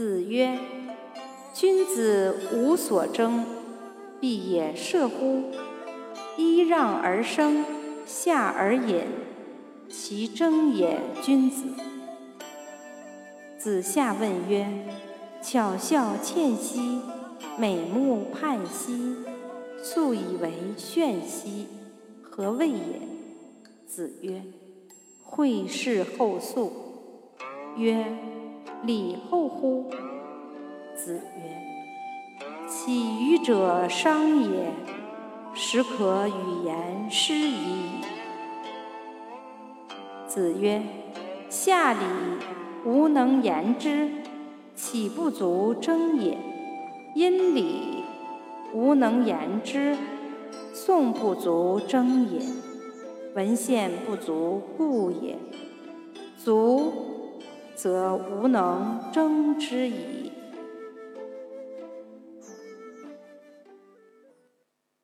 子曰：“君子无所争，必也射乎？揖让而生，下而饮，其争也君子。”子夏问曰：“巧笑倩兮，美目盼兮，素以为炫兮，何谓也？”子曰：“惠氏后素。”曰：“礼后乎？”子曰：“起予者商也，始可与言诗矣。”子曰：“下礼，无能言之，岂不足争也？殷礼，无能言之，宋不足争也。文献不足故也。足。”则无能争之矣。